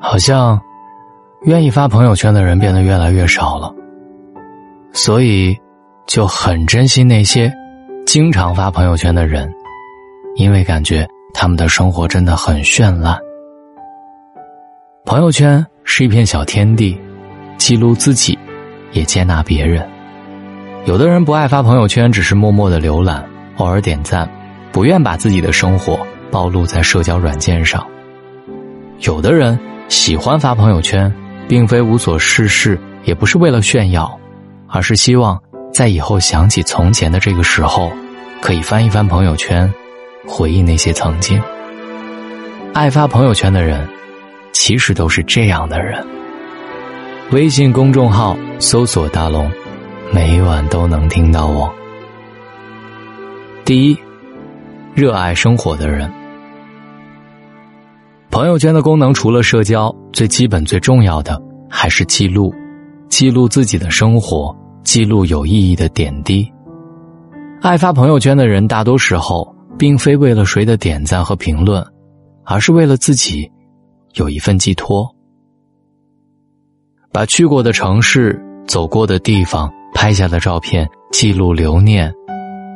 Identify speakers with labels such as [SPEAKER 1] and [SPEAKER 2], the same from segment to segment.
[SPEAKER 1] 好像愿意发朋友圈的人变得越来越少了，所以就很珍惜那些经常发朋友圈的人，因为感觉他们的生活真的很绚烂。朋友圈是一片小天地，记录自己，也接纳别人。有的人不爱发朋友圈，只是默默的浏览，偶尔点赞，不愿把自己的生活暴露在社交软件上。有的人喜欢发朋友圈，并非无所事事，也不是为了炫耀，而是希望在以后想起从前的这个时候，可以翻一翻朋友圈，回忆那些曾经。爱发朋友圈的人。其实都是这样的人。微信公众号搜索“大龙”，每晚都能听到我。第一，热爱生活的人。朋友圈的功能除了社交，最基本、最重要的还是记录，记录自己的生活，记录有意义的点滴。爱发朋友圈的人，大多时候并非为了谁的点赞和评论，而是为了自己。有一份寄托，把去过的城市、走过的地方拍下的照片记录留念，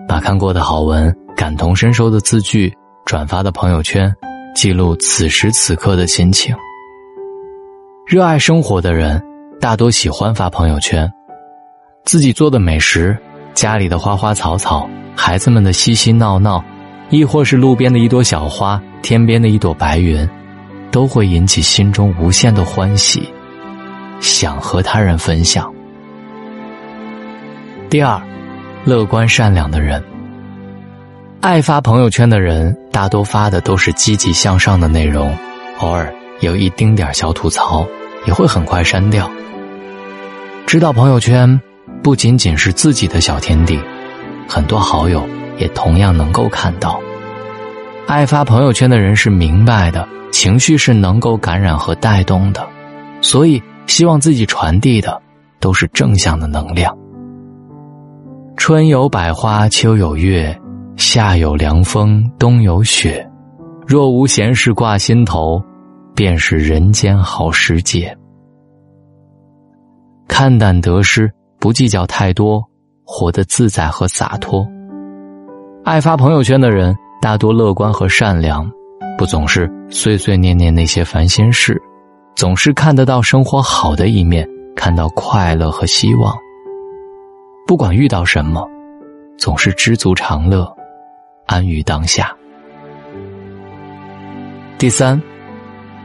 [SPEAKER 1] 把看过的好文、感同身受的字句转发到朋友圈，记录此时此刻的心情。热爱生活的人大多喜欢发朋友圈，自己做的美食、家里的花花草草、孩子们的嬉嬉闹闹，亦或是路边的一朵小花、天边的一朵白云。都会引起心中无限的欢喜，想和他人分享。第二，乐观善良的人，爱发朋友圈的人，大多发的都是积极向上的内容，偶尔有一丁点小吐槽，也会很快删掉。知道朋友圈不仅仅是自己的小天地，很多好友也同样能够看到。爱发朋友圈的人是明白的。情绪是能够感染和带动的，所以希望自己传递的都是正向的能量。春有百花，秋有月，夏有凉风，冬有雪。若无闲事挂心头，便是人间好时节。看淡得失，不计较太多，活得自在和洒脱。爱发朋友圈的人，大多乐观和善良。不总是碎碎念念那些烦心事，总是看得到生活好的一面，看到快乐和希望。不管遇到什么，总是知足常乐，安于当下。第三，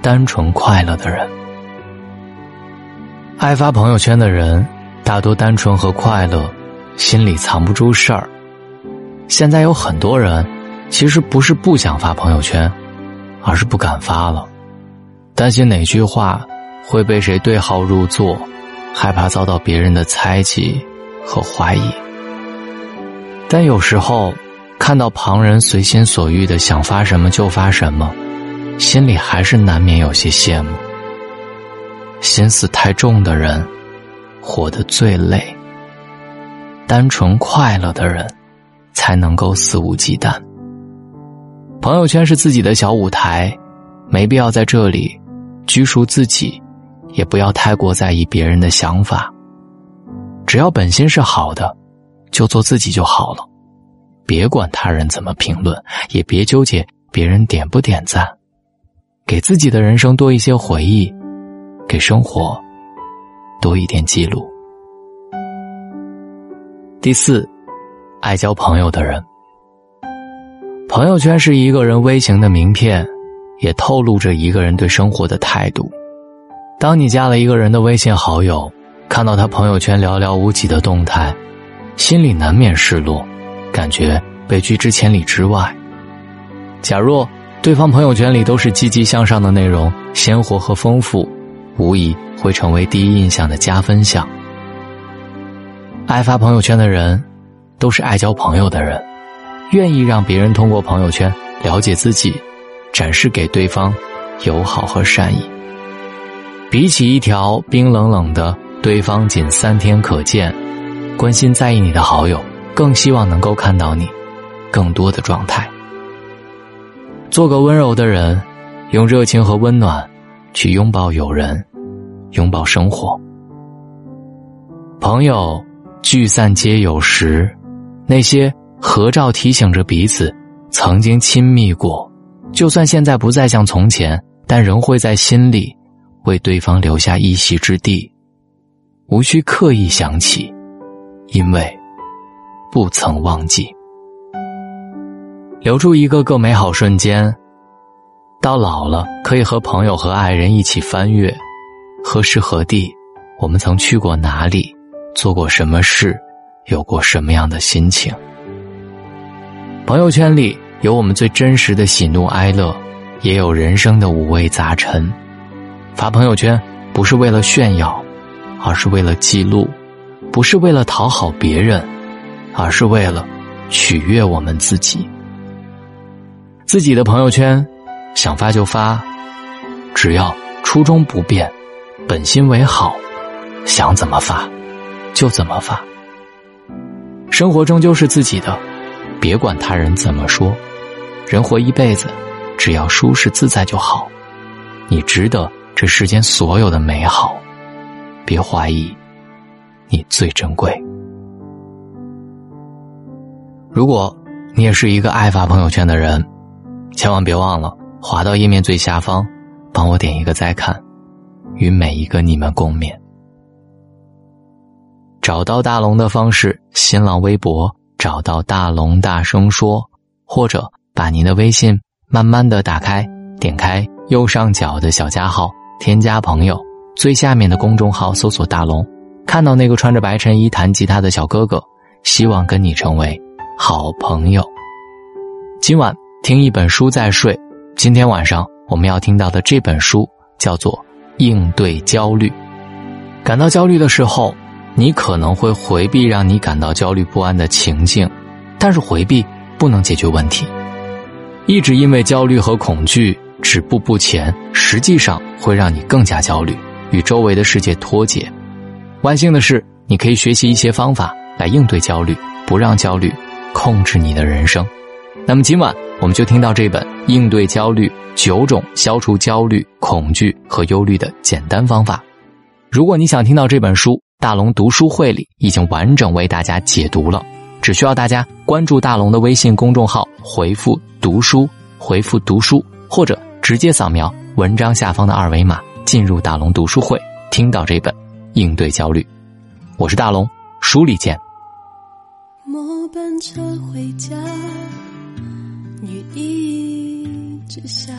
[SPEAKER 1] 单纯快乐的人，爱发朋友圈的人，大多单纯和快乐，心里藏不住事儿。现在有很多人，其实不是不想发朋友圈。而是不敢发了，担心哪句话会被谁对号入座，害怕遭到别人的猜忌和怀疑。但有时候看到旁人随心所欲的想发什么就发什么，心里还是难免有些羡慕。心思太重的人，活得最累。单纯快乐的人，才能够肆无忌惮。朋友圈是自己的小舞台，没必要在这里拘束自己，也不要太过在意别人的想法。只要本心是好的，就做自己就好了，别管他人怎么评论，也别纠结别人点不点赞，给自己的人生多一些回忆，给生活多一点记录。第四，爱交朋友的人。朋友圈是一个人微型的名片，也透露着一个人对生活的态度。当你加了一个人的微信好友，看到他朋友圈寥寥无几的动态，心里难免失落，感觉被拒之千里之外。假若对方朋友圈里都是积极向上的内容，鲜活和丰富，无疑会成为第一印象的加分项。爱发朋友圈的人，都是爱交朋友的人。愿意让别人通过朋友圈了解自己，展示给对方友好和善意。比起一条冰冷冷的对方仅三天可见，关心在意你的好友，更希望能够看到你更多的状态。做个温柔的人，用热情和温暖去拥抱友人，拥抱生活。朋友聚散皆有时，那些合照提醒着彼此曾经亲密过，就算现在不再像从前，但仍会在心里为对方留下一席之地，无需刻意想起，因为不曾忘记。留住一个个美好瞬间，到老了可以和朋友和爱人一起翻阅，何时何地，我们曾去过哪里。做过什么事，有过什么样的心情？朋友圈里有我们最真实的喜怒哀乐，也有人生的五味杂陈。发朋友圈不是为了炫耀，而是为了记录；不是为了讨好别人，而是为了取悦我们自己。自己的朋友圈，想发就发，只要初衷不变，本心为好，想怎么发。就怎么发。生活终究是自己的，别管他人怎么说。人活一辈子，只要舒适自在就好。你值得这世间所有的美好，别怀疑，你最珍贵。如果你也是一个爱发朋友圈的人，千万别忘了滑到页面最下方，帮我点一个再看，与每一个你们共勉。找到大龙的方式：新浪微博找到大龙，大声说，或者把您的微信慢慢的打开，点开右上角的小加号，添加朋友，最下面的公众号搜索大龙，看到那个穿着白衬衣弹吉他的小哥哥，希望跟你成为好朋友。今晚听一本书再睡，今天晚上我们要听到的这本书叫做《应对焦虑》，感到焦虑的时候。你可能会回避让你感到焦虑不安的情境，但是回避不能解决问题。一直因为焦虑和恐惧止步不前，实际上会让你更加焦虑，与周围的世界脱节。万幸的是，你可以学习一些方法来应对焦虑，不让焦虑控制你的人生。那么今晚我们就听到这本《应对焦虑：九种消除焦虑、恐惧和忧虑的简单方法》。如果你想听到这本书，大龙读书会里已经完整为大家解读了，只需要大家关注大龙的微信公众号，回复“读书”，回复“读书”，或者直接扫描文章下方的二维码进入大龙读书会，听到这本《应对焦虑》。我是大龙，书里见。
[SPEAKER 2] 班车回家，雨一直下，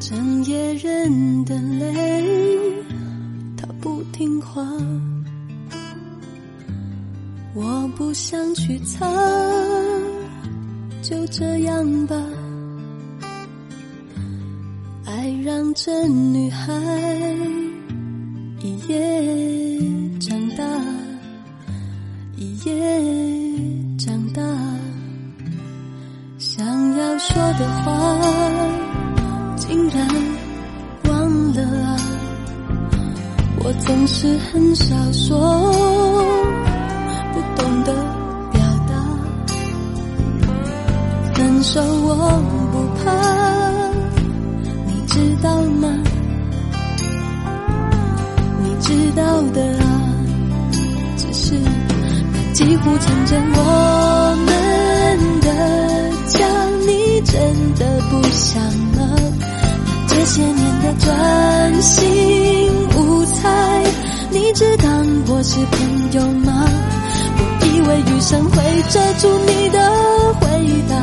[SPEAKER 2] 整夜忍的泪。他不听话，我不想去擦，就这样吧。爱让这女孩的话，竟然忘了啊。我总是很少说，不懂得表达。分手我不怕，你知道吗？你知道的啊，只是它几乎成真我们，真的不想了？这些年的专心无猜。你只当我是朋友吗？我以为雨伞会遮住你的回答，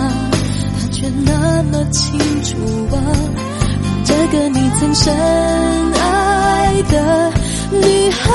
[SPEAKER 2] 它却那么清楚啊！这个你曾深爱的女孩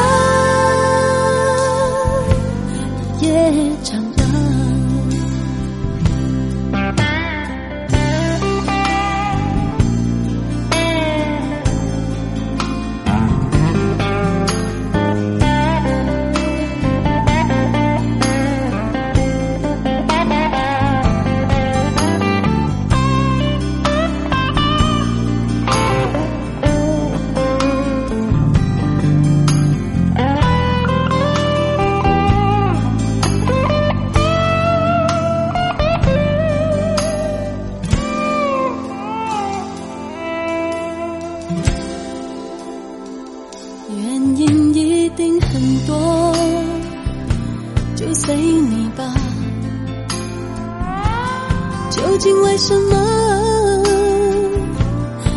[SPEAKER 2] 究竟为什么？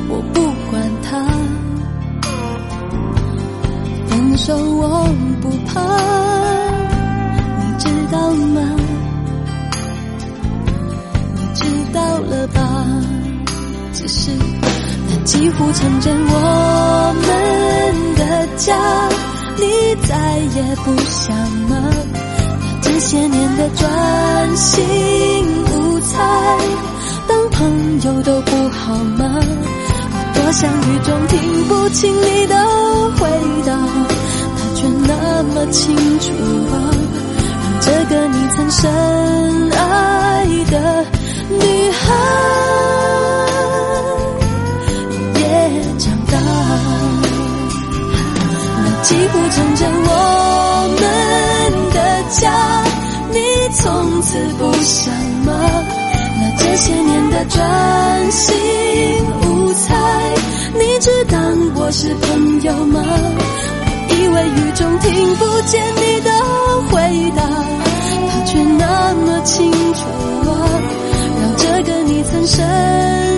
[SPEAKER 2] 我不管他。分手我不怕。你知道吗？你知道了吧？只是那几乎成真我们的家。你再也不想吗？这些年的专心猜，当朋友都不好吗？我多想雨中听不清你的回答，他却那么清楚啊，让这个你曾深爱的女孩也长大。那几乎成真我们的家，你从此不想？的专心无猜，你只当我是朋友吗？我以为雨中听不见你的回答，他却那么清楚啊，让这个你曾深。